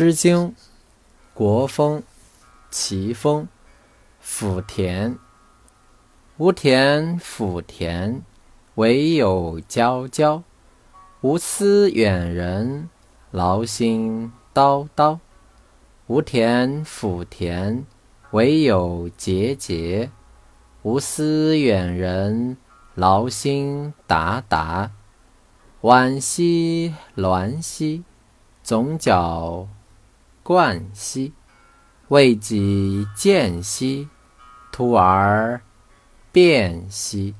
诗经·国风·齐风·甫田。无田甫田，惟有皎皎。无思远人，劳心叨叨。无田甫田，惟有节节。无思远人，劳心达达。惋兮鸾兮，总角。冠兮，未及见兮，突而变兮。